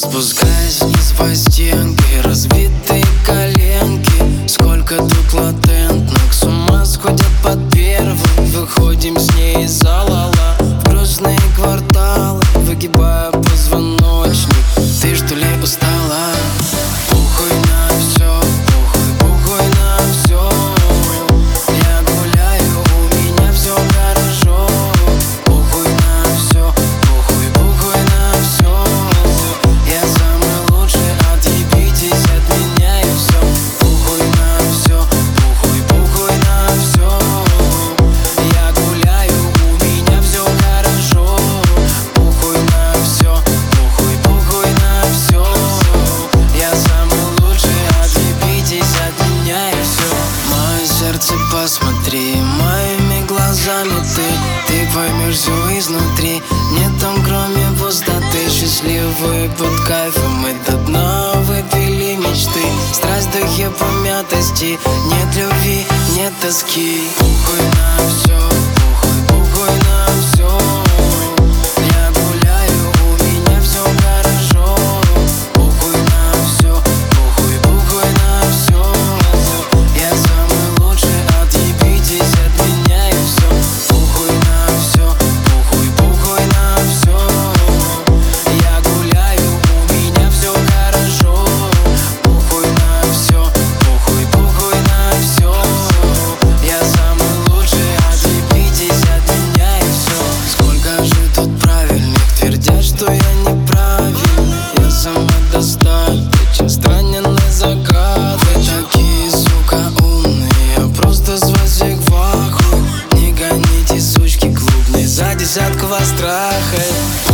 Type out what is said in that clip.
Спускаясь вниз по стенке Разбитые коленки. Сколько тут латентных С ума сходят под первым. Выходим с ней из зала В грустные кварталы Выгибая поймешь все изнутри. Нет там кроме пустоты. Счастливые под кайфом Мы до дна выпили мечты. Страсть в духе помятости. Нет любви, нет тоски. Похуй на все взяткова страха